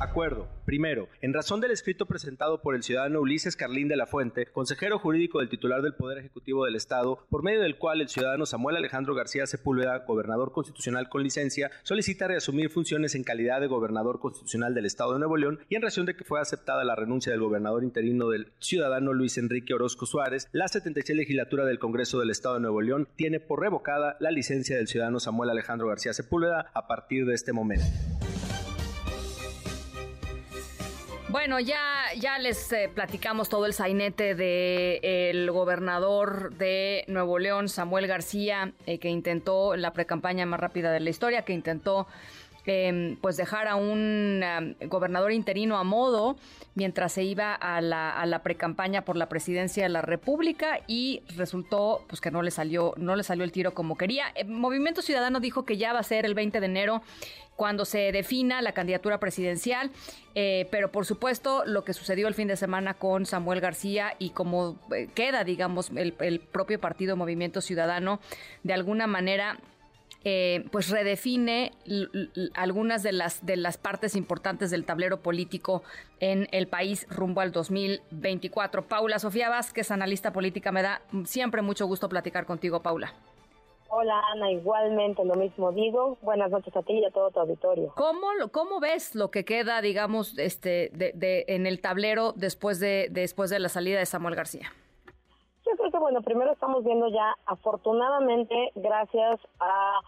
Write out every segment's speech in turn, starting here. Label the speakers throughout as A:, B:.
A: Acuerdo. Primero, en razón del escrito presentado por el ciudadano Ulises Carlín de la Fuente, consejero jurídico del titular del Poder Ejecutivo del Estado, por medio del cual el ciudadano Samuel Alejandro García Sepúlveda, gobernador constitucional con licencia, solicita reasumir funciones en calidad de gobernador constitucional del Estado de Nuevo León y en razón de que fue aceptada la renuncia del gobernador interino del ciudadano Luis Enrique Orozco Suárez, la 76 legislatura del Congreso del Estado de Nuevo León tiene por revocada la licencia del ciudadano Samuel Alejandro García Sepúlveda a partir de este momento.
B: Bueno, ya, ya les eh, platicamos todo el sainete del gobernador de Nuevo León, Samuel García, eh, que intentó la precampaña más rápida de la historia, que intentó em, pues dejar a un gobernador interino a modo mientras se iba a la, a la precampaña por la presidencia de la República y resultó pues que no le salió no le salió el tiro como quería. El Movimiento Ciudadano dijo que ya va a ser el 20 de enero cuando se defina la candidatura presidencial, eh, pero por supuesto lo que sucedió el fin de semana con Samuel García y cómo eh, queda, digamos, el, propio partido Movimiento Ciudadano, de alguna manera eh, pues redefine algunas de las, de las partes importantes del tablero político en el país rumbo al 2024. Paula Sofía Vázquez, analista política, me da siempre mucho gusto platicar contigo, Paula.
C: Hola Ana, igualmente lo mismo digo. Buenas noches a ti y a todo tu auditorio.
B: ¿Cómo, cómo ves lo que queda, digamos, este, de, en el tablero después de, después de la salida de Samuel García?
C: Bueno, primero estamos viendo ya, afortunadamente, gracias a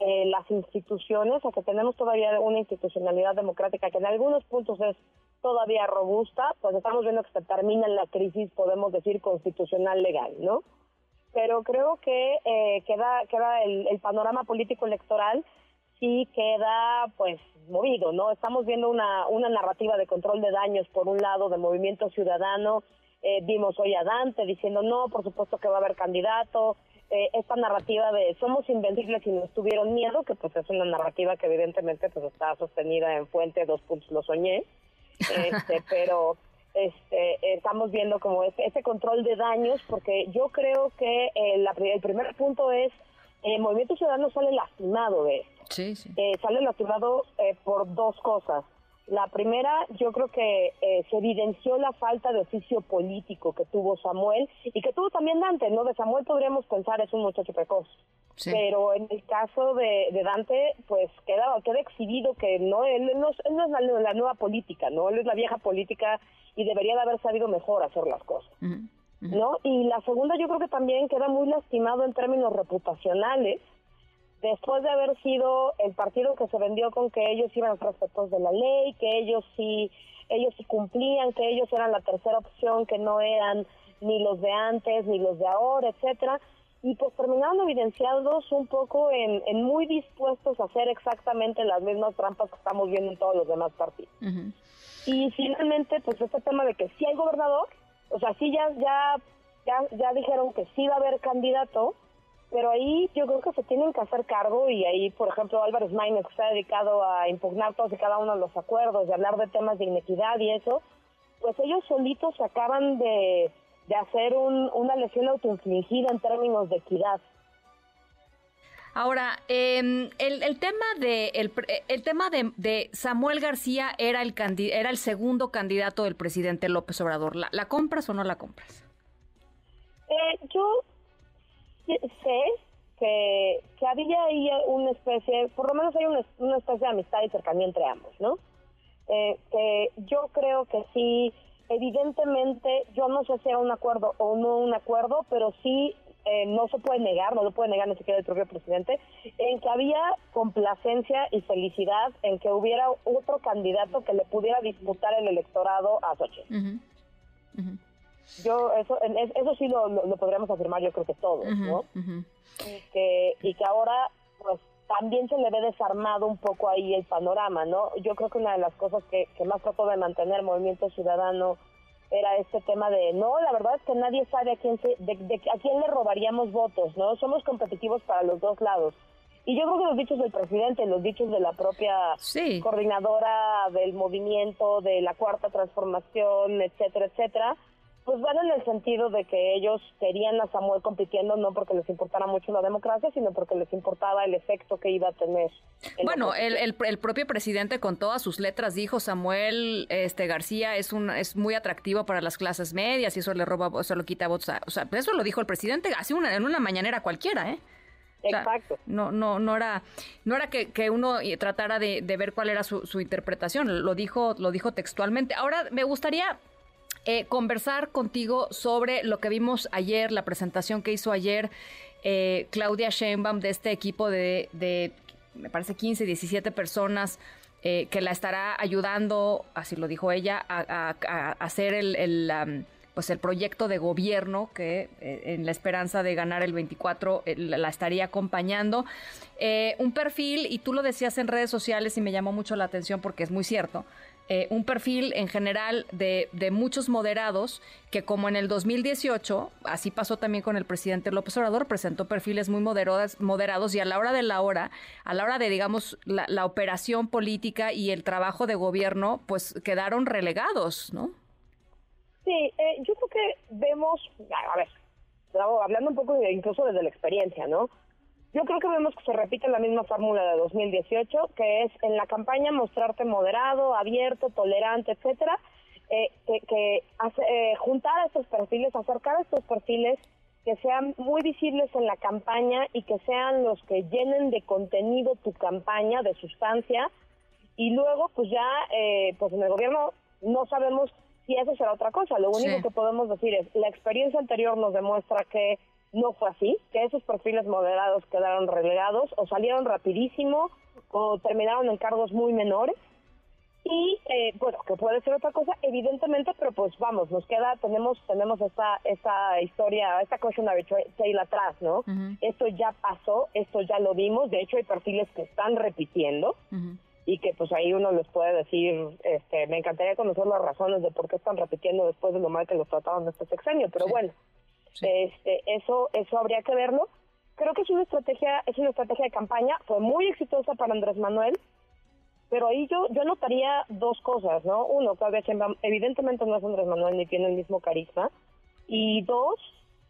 C: eh, las instituciones, a que tenemos todavía una institucionalidad democrática que en algunos puntos es todavía robusta, pues estamos viendo que se termina la crisis, podemos decir, constitucional legal, ¿no? pero creo que eh, queda queda el, panorama político electoral sí queda pues movido, ¿no? Estamos viendo una, una narrativa de control de daños por un lado del movimiento ciudadano, eh, vimos hoy a Dante diciendo no, por supuesto que va a haber candidato, eh, esta narrativa de somos invencibles y nos tuvieron miedo, que pues es una narrativa que evidentemente pues está sostenida en fuente, dos puntos lo soñé, este, pero este, estamos viendo como ese, ese control de daños, porque yo creo que eh, la, el primer punto es, el Movimiento Ciudadano sale lastimado de esto.
B: Sí, sí.
C: Eh, sale lastimado eh, por dos cosas. La primera, yo creo que se evidenció la falta de oficio político que tuvo Samuel y que tuvo también Dante, ¿no? De Samuel podríamos pensar es un muchacho precoz. Pero en el caso de, Dante, pues queda, queda exhibido que no él no, es la, la, nueva política, ¿no? Él es la vieja política y debería de haber sabido mejor hacer las cosas. ¿No? Y la segunda yo creo que también queda muy lastimado en términos reputacionales, después de haber sido el partido que se vendió con que ellos iban respetos de la ley, que ellos sí, ellos sí cumplían, que ellos eran la tercera opción, que no eran ni los de antes ni los de ahora, etcétera, y pues terminaron evidenciados un poco en, en muy dispuestos a hacer exactamente las mismas trampas que estamos viendo en todos los demás partidos. Y finalmente, pues este tema de que sí hay gobernador, o sea, sí ya, ya, ya, ya dijeron que sí va a haber candidato, pero ahí yo creo que se tienen que hacer cargo y ahí, por ejemplo, Álvarez Maínez, que está dedicado a impugnar todos y cada uno de los acuerdos, de hablar de temas de inequidad y eso, pues ellos solitos se acaban de, de hacer un, una lesión autoinfligida en términos de equidad.
B: Ahora, em, el, tema de el, tema de, Samuel García era el era el segundo candidato del presidente López Obrador. ¿La, compras o no la compras?
C: Eh, yo sé que, había ahí una especie, por lo menos hay una, especie de amistad y cercanía entre ambos, ¿no? Eh, que yo creo que sí, evidentemente, yo no sé si era un acuerdo o no un acuerdo, pero sí eh, no se puede negar, no lo puede negar ni siquiera el propio presidente, en que había complacencia y felicidad en que hubiera otro candidato que le pudiera disputar el electorado a Xochitl. Yo, eso, eso sí lo, lo, podríamos afirmar, yo creo que todos, ¿no? y, que, y que ahora, pues, también se le ve desarmado un poco ahí el panorama, ¿no? Yo creo que una de las cosas que, que más trató de mantener el Movimiento Ciudadano era este tema de no, la verdad es que nadie sabe a quién se, de, a quién le robaríamos votos, ¿no? Somos competitivos para los dos lados. Y yo creo que los dichos del presidente, los dichos de la propia coordinadora del movimiento, de la cuarta transformación, etcétera, etcétera, pues van en el sentido de que ellos querían a Samuel compitiendo no porque les importara mucho la democracia, sino porque les importaba el efecto que iba a tener.
B: Bueno, el, el, propio presidente con todas sus letras dijo Samuel este García es un es muy atractivo para las clases medias y eso le roba, eso lo quita votos. o sea, eso lo dijo el presidente así una, en una mañanera cualquiera, ¿eh?
C: Exacto.
B: no, no, no era, no era que, que uno tratara de, de, ver cuál era su, su interpretación. Lo dijo, lo dijo textualmente. Ahora me gustaría eh, conversar contigo sobre lo que vimos ayer, la presentación que hizo ayer eh, Claudia Sheinbaum de este equipo de, me parece, 15, 17 personas eh, que la estará ayudando, así lo dijo ella, a, hacer el, pues el proyecto de gobierno que en la esperanza de ganar el 24 la estaría acompañando. un perfil, y tú lo decías en redes sociales y me llamó mucho la atención porque es muy cierto, eh, un perfil en general de, de, muchos moderados que como en el 2018, así pasó también con el presidente López Obrador, presentó perfiles muy moderados, moderados y a la hora de la hora, a la hora de, digamos, la, la operación política y el trabajo de gobierno, pues quedaron relegados, ¿no?
C: Sí, eh, yo creo que vemos, a ver, hablando un poco incluso desde la experiencia, ¿no? Yo creo que vemos que se repite la misma fórmula de 2018, que es en la campaña mostrarte moderado, abierto, tolerante, etcétera, eh, que, eh, juntar a estos perfiles, acercar a estos perfiles que sean muy visibles en la campaña y que sean los que llenen de contenido tu campaña, de sustancia, y luego pues ya, eh, pues en el gobierno no sabemos si eso será otra cosa. Lo único que podemos decir es, la experiencia anterior nos demuestra que no fue así, que esos perfiles moderados quedaron relegados o salieron rapidísimo o terminaron en cargos muy menores. Y eh, bueno, que puede ser otra cosa, evidentemente, pero pues vamos, nos queda, tenemos tenemos esta, esta historia, esta cautionary tale atrás, ¿no? Esto ya pasó, esto ya lo vimos, de hecho hay perfiles que están repitiendo y que pues ahí uno les puede decir, este, me encantaría conocer las razones de por qué están repitiendo después de lo mal que los trataron este sexenio, pero bueno, este, eso, eso habría que verlo. Creo que es una estrategia, es una estrategia de campaña, fue muy exitosa para Andrés Manuel, pero ahí yo, yo notaría dos cosas, ¿no? Uno, que evidentemente no es Andrés Manuel ni tiene el mismo carisma. Y dos,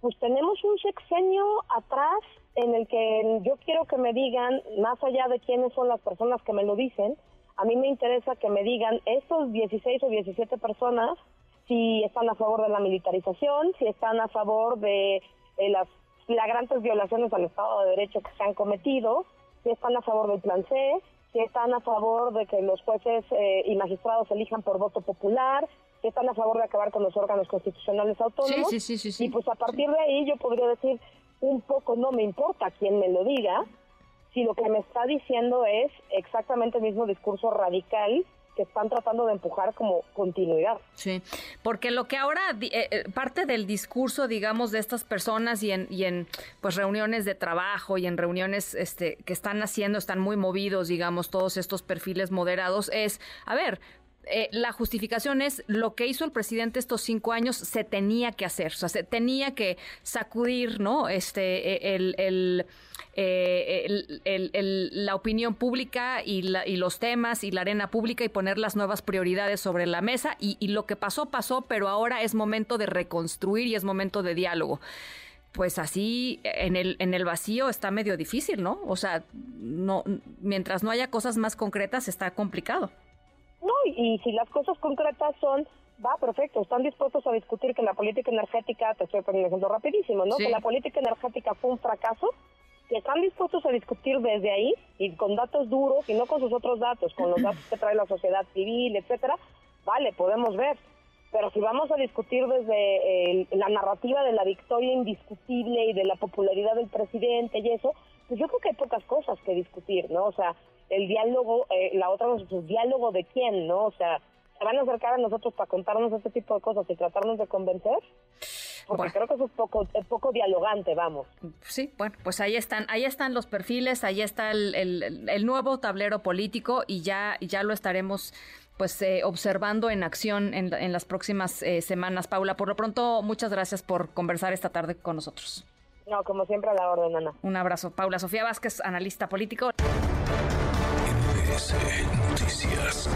C: pues tenemos un sexenio atrás en el que yo quiero que me digan, más allá de quiénes son las personas que me lo dicen, a mí me interesa que me digan estos 16 o 17 personas si están a favor de la militarización, si están a favor de, las flagrantes violaciones al Estado de Derecho que se han cometido, si están a favor del plan C, si están a favor de que los jueces eh, y magistrados elijan por voto popular, si están a favor de acabar con los órganos constitucionales autónomos.
B: Sí, sí, sí,
C: y pues a partir de ahí yo podría decir, un poco no me importa quién me lo diga, si lo que me está diciendo es exactamente el mismo discurso radical que están tratando de empujar como continuidad.
B: Sí, porque lo que ahora eh, eh, parte del discurso, digamos, de estas personas y en, y en pues reuniones de trabajo y en reuniones este, que están haciendo, están muy movidos, digamos, todos estos perfiles moderados, es, a ver, eh, la justificación es lo que hizo el presidente estos cinco años se tenía que hacer, o sea, se tenía que sacudir, ¿no? Este, el, el eh, la opinión pública y, los temas y la arena pública y poner las nuevas prioridades sobre la mesa y, lo que pasó, pasó, pero ahora es momento de reconstruir y es momento de diálogo pues así en el, en el vacío está medio difícil, ¿no? O sea, no, mientras no haya cosas más concretas está complicado.
C: No, y, si las cosas concretas son, va, perfecto, están dispuestos a discutir que la política energética, te estoy poniendo ejemplo rapidísimo, ¿no? Que la política energética fue un fracaso, que están dispuestos a discutir desde ahí y con datos duros y no con sus otros datos, con los datos que trae la sociedad civil, etcétera, vale, podemos ver. Pero si vamos a discutir desde la narrativa de la victoria indiscutible y de la popularidad del presidente y eso, pues yo creo que hay pocas cosas que discutir, ¿no? O sea, el diálogo, eh, la otra es diálogo de quién, ¿no? O sea, ¿se van a acercar a nosotros para contarnos este tipo de cosas y tratarnos de convencer? porque creo que eso es poco, es poco dialogante, vamos.
B: Sí, bueno, pues ahí están, ahí están los perfiles, ahí está el, el, nuevo tablero político y ya, ya lo estaremos pues eh, observando en acción en, en las próximas eh, semanas. Paula, por lo pronto, muchas gracias por conversar esta tarde con nosotros.
C: No, como siempre a la orden, Ana.
B: Un abrazo. Paula Sofía Vázquez, analista político.
D: Noticias.